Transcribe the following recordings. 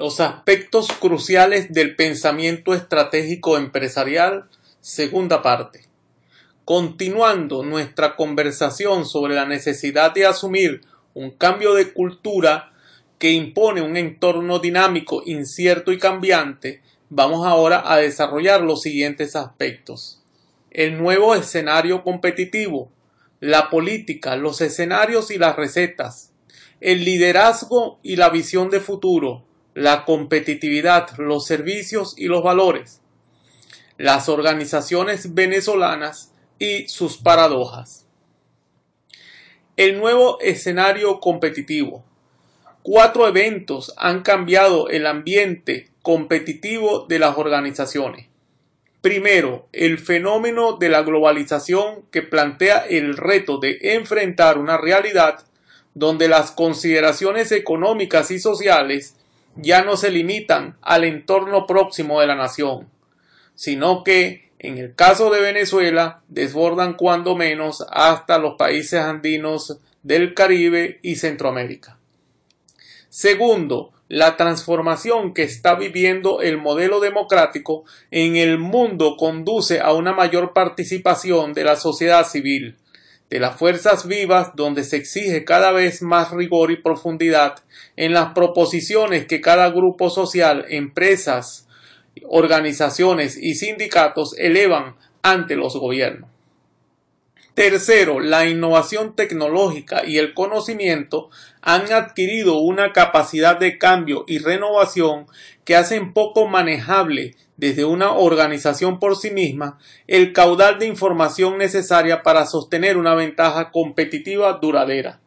Los aspectos cruciales del pensamiento estratégico empresarial, segunda parte. Continuando nuestra conversación sobre la necesidad de asumir un cambio de cultura que impone un entorno dinámico, incierto y cambiante, vamos ahora a desarrollar los siguientes aspectos. El nuevo escenario competitivo, la política, los escenarios y las recetas, el liderazgo y la visión de futuro, la competitividad, los servicios y los valores, las organizaciones venezolanas y sus paradojas. El nuevo escenario competitivo. Cuatro eventos han cambiado el ambiente competitivo de las organizaciones. Primero, el fenómeno de la globalización que plantea el reto de enfrentar una realidad donde las consideraciones económicas y sociales ya no se limitan al entorno próximo de la nación, sino que, en el caso de Venezuela, desbordan cuando menos hasta los países andinos del Caribe y Centroamérica. Segundo, la transformación que está viviendo el modelo democrático en el mundo conduce a una mayor participación de la sociedad civil, de las fuerzas vivas donde se exige cada vez más rigor y profundidad en las proposiciones que cada grupo social, empresas, organizaciones y sindicatos elevan ante los gobiernos. Tercero, la innovación tecnológica y el conocimiento han adquirido una capacidad de cambio y renovación que hacen poco manejable desde una organización por sí misma el caudal de información necesaria para sostener una ventaja competitiva duradera.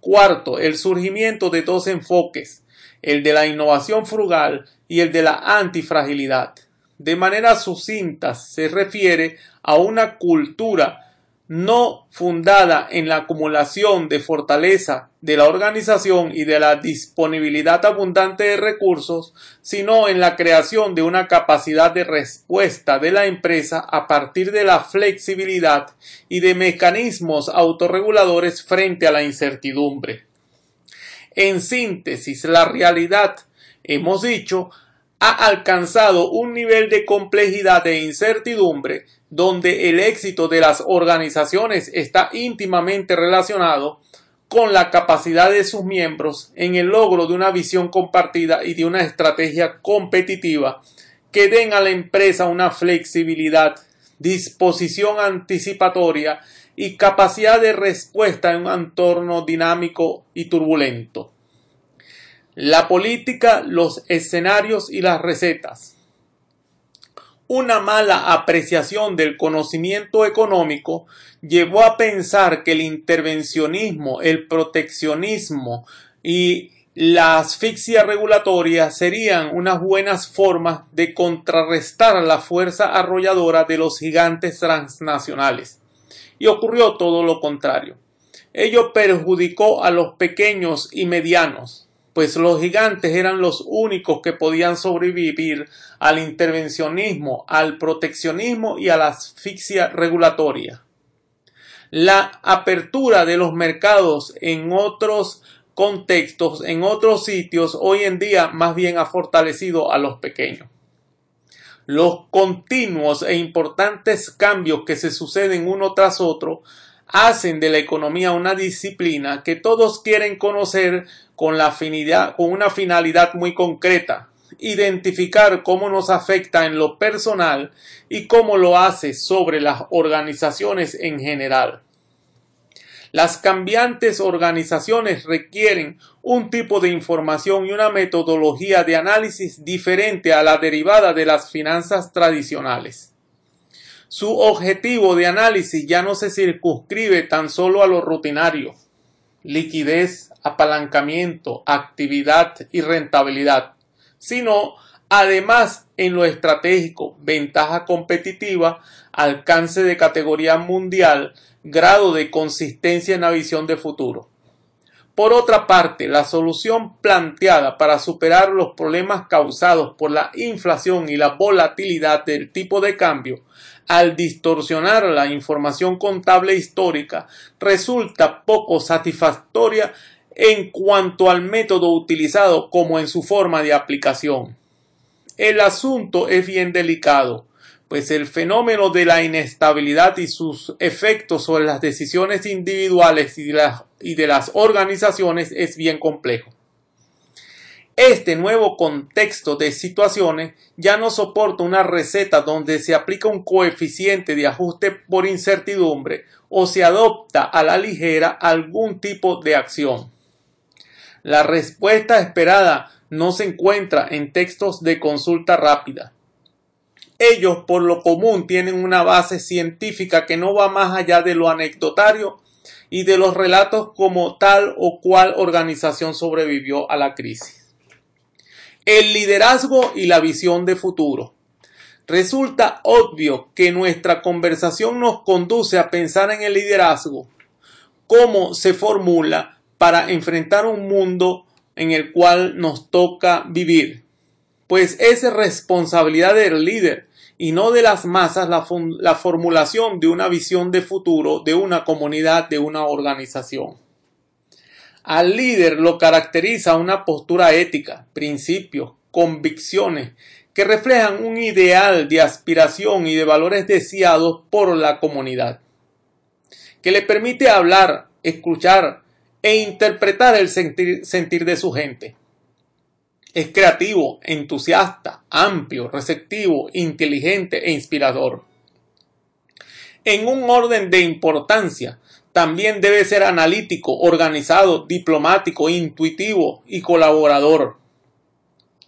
Cuarto, el surgimiento de dos enfoques, el de la innovación frugal y el de la antifragilidad. De manera sucinta se refiere a una cultura no fundada en la acumulación de fortaleza de la organización y de la disponibilidad abundante de recursos, sino en la creación de una capacidad de respuesta de la empresa a partir de la flexibilidad y de mecanismos autorreguladores frente a la incertidumbre. En síntesis, la realidad, hemos dicho, ha alcanzado un nivel de complejidad e incertidumbre donde el éxito de las organizaciones está íntimamente relacionado con la capacidad de sus miembros en el logro de una visión compartida y de una estrategia competitiva que den a la empresa una flexibilidad, disposición anticipatoria y capacidad de respuesta en un entorno dinámico y turbulento. La política, los escenarios y las recetas una mala apreciación del conocimiento económico llevó a pensar que el intervencionismo, el proteccionismo y la asfixia regulatoria serían unas buenas formas de contrarrestar la fuerza arrolladora de los gigantes transnacionales. Y ocurrió todo lo contrario. Ello perjudicó a los pequeños y medianos, pues los gigantes eran los únicos que podían sobrevivir al intervencionismo, al proteccionismo y a la asfixia regulatoria. La apertura de los mercados en otros contextos, en otros sitios, hoy en día más bien ha fortalecido a los pequeños. Los continuos e importantes cambios que se suceden uno tras otro hacen de la economía una disciplina que todos quieren conocer con, la una finalidad muy concreta, identificar cómo nos afecta en lo personal y cómo lo hace sobre las organizaciones en general. Las cambiantes organizaciones requieren un tipo de información y una metodología de análisis diferente a la derivada de las finanzas tradicionales. Su objetivo de análisis ya no se circunscribe tan solo a lo rutinario, liquidez, apalancamiento, actividad y rentabilidad, sino además en lo estratégico, ventaja competitiva, alcance de categoría mundial, grado de consistencia en la visión de futuro. Por otra parte, la solución planteada para superar los problemas causados por la inflación y la volatilidad del tipo de cambio al distorsionar la información contable histórica resulta poco satisfactoria en cuanto al método utilizado como en su forma de aplicación. El asunto es bien delicado, pues el fenómeno de la inestabilidad y sus efectos sobre las decisiones individuales y de las, organizaciones es bien complejo. Este nuevo contexto de situaciones ya no soporta una receta donde se aplica un coeficiente de ajuste por incertidumbre o se adopta a la ligera algún tipo de acción. La respuesta esperada no se encuentra en textos de consulta rápida. Ellos por lo común tienen una base científica que no va más allá de lo anecdotario y de los relatos como tal o cual organización sobrevivió a la crisis. El liderazgo y la visión de futuro. Resulta obvio que nuestra conversación nos conduce a pensar en el liderazgo, cómo se formula para enfrentar un mundo en el cual nos toca vivir. Pues es responsabilidad del líder y no de las masas la, la formulación de una visión de futuro de una comunidad, de una organización. Al líder lo caracteriza una postura ética, principios, convicciones que reflejan un ideal de aspiración y de valores deseados por la comunidad, que le permite hablar, escuchar e interpretar el sentir, sentir de su gente. Es creativo, entusiasta, amplio, receptivo, inteligente e inspirador. En un orden de importancia, también debe ser analítico, organizado, diplomático, intuitivo y colaborador.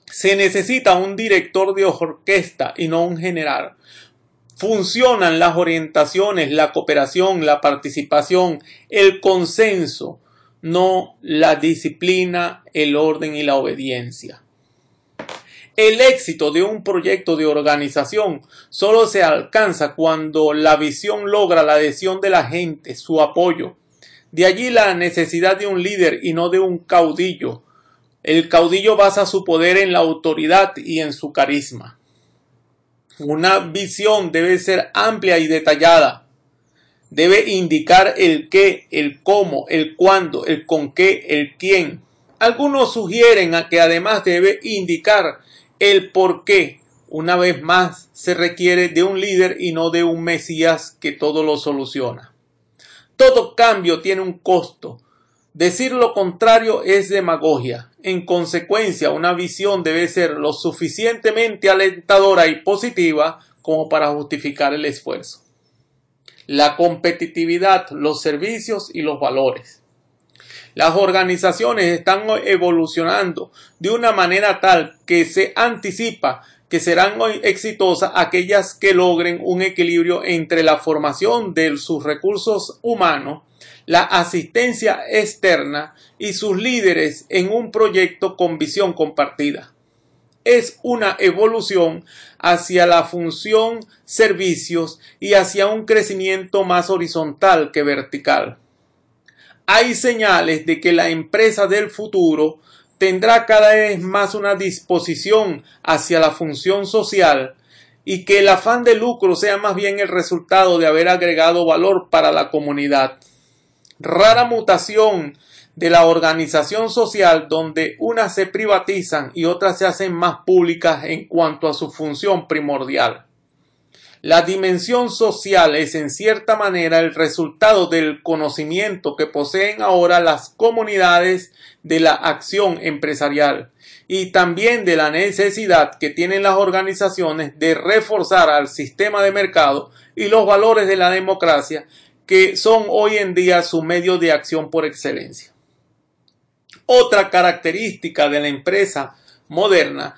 Se necesita un director de orquesta y no un general. Funcionan las orientaciones, la cooperación, la participación, el consenso, no la disciplina, el orden y la obediencia. El éxito de un proyecto de organización solo se alcanza cuando la visión logra la adhesión de la gente, su apoyo. De allí la necesidad de un líder y no de un caudillo. El caudillo basa su poder en la autoridad y en su carisma. Una visión debe ser amplia y detallada. Debe indicar el qué, el cómo, el cuándo, el con qué, el quién. Algunos sugieren a que además debe indicar el por qué, una vez más, se requiere de un líder y no de un Mesías que todo lo soluciona. Todo cambio tiene un costo. Decir lo contrario es demagogia. En consecuencia, una visión debe ser lo suficientemente alentadora y positiva como para justificar el esfuerzo. La competitividad, los servicios y los valores. Las organizaciones están evolucionando de una manera tal que se anticipa que serán exitosas aquellas que logren un equilibrio entre la formación de sus recursos humanos, la asistencia externa y sus líderes en un proyecto con visión compartida. Es una evolución hacia la función servicios y hacia un crecimiento más horizontal que vertical hay señales de que la empresa del futuro tendrá cada vez más una disposición hacia la función social y que el afán de lucro sea más bien el resultado de haber agregado valor para la comunidad. Rara mutación de la organización social donde unas se privatizan y otras se hacen más públicas en cuanto a su función primordial. La dimensión social es en cierta manera el resultado del conocimiento que poseen ahora las comunidades de la acción empresarial y también de la necesidad que tienen las organizaciones de reforzar al sistema de mercado y los valores de la democracia que son hoy en día su medio de acción por excelencia. Otra característica de la empresa moderna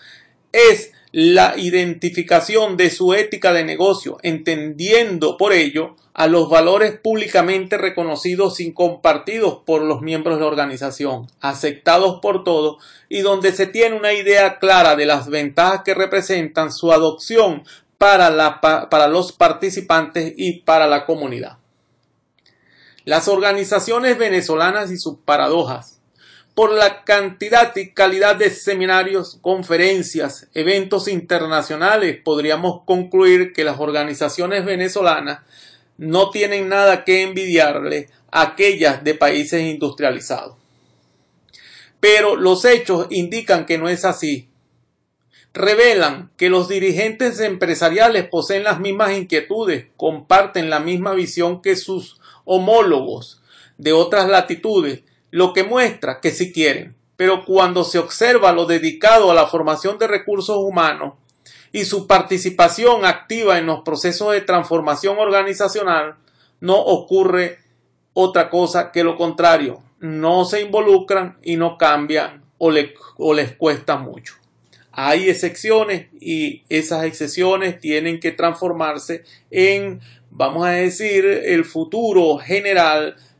es la identificación de su ética de negocio, entendiendo por ello a los valores públicamente reconocidos y compartidos por los miembros de la organización, aceptados por todos y donde se tiene una idea clara de las ventajas que representan su adopción para, la, para los participantes y para la comunidad. Las organizaciones venezolanas y sus paradojas por la cantidad y calidad de seminarios, conferencias, eventos internacionales, podríamos concluir que las organizaciones venezolanas no tienen nada que envidiarle a aquellas de países industrializados. Pero los hechos indican que no es así. Revelan que los dirigentes empresariales poseen las mismas inquietudes, comparten la misma visión que sus homólogos de otras latitudes lo que muestra que sí quieren, pero cuando se observa lo dedicado a la formación de recursos humanos y su participación activa en los procesos de transformación organizacional, no ocurre otra cosa que lo contrario, no se involucran y no cambian o, o les cuesta mucho. Hay excepciones y esas excepciones tienen que transformarse en, vamos a decir, el futuro general